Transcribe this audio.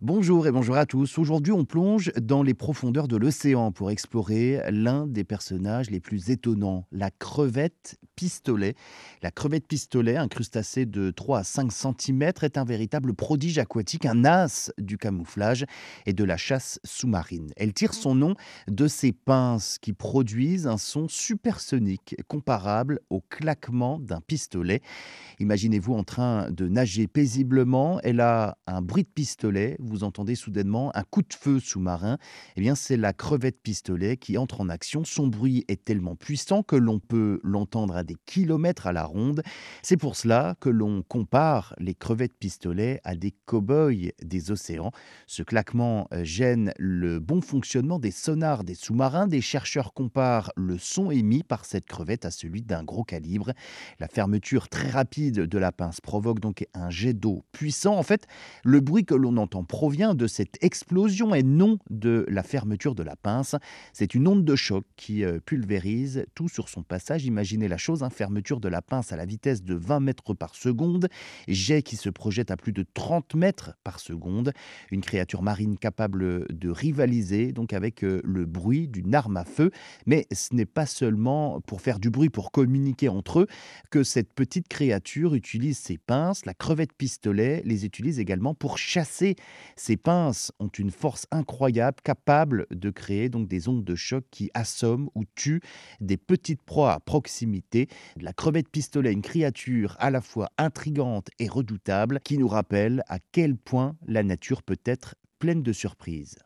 Bonjour et bonjour à tous. Aujourd'hui, on plonge dans les profondeurs de l'océan pour explorer l'un des personnages les plus étonnants, la crevette pistolet. La crevette pistolet, un crustacé de 3 à 5 cm, est un véritable prodige aquatique, un as du camouflage et de la chasse sous-marine. Elle tire son nom de ses pinces qui produisent un son supersonique comparable au claquement d'un pistolet. Imaginez-vous en train de nager paisiblement, elle a un bruit de pistolet vous entendez soudainement un coup de feu sous-marin, eh bien c'est la crevette pistolet qui entre en action. Son bruit est tellement puissant que l'on peut l'entendre à des kilomètres à la ronde. C'est pour cela que l'on compare les crevettes pistolet à des cow-boys des océans. Ce claquement euh, gêne le bon fonctionnement des sonars des sous-marins. Des chercheurs comparent le son émis par cette crevette à celui d'un gros calibre. La fermeture très rapide de la pince provoque donc un jet d'eau puissant. En fait, le bruit que l'on entend provient de cette explosion et non de la fermeture de la pince. C'est une onde de choc qui euh, pulvérise tout sur son passage. Imaginez la chose, hein, fermeture de la pince à la vitesse de 20 mètres par seconde, jet qui se projette à plus de 30 mètres par seconde, une créature marine capable de rivaliser donc avec euh, le bruit d'une arme à feu. Mais ce n'est pas seulement pour faire du bruit, pour communiquer entre eux, que cette petite créature utilise ses pinces. La crevette pistolet les utilise également pour chasser ces pinces ont une force incroyable, capable de créer donc des ondes de choc qui assomment ou tuent des petites proies à proximité. La crevette pistolet, une créature à la fois intrigante et redoutable, qui nous rappelle à quel point la nature peut être pleine de surprises.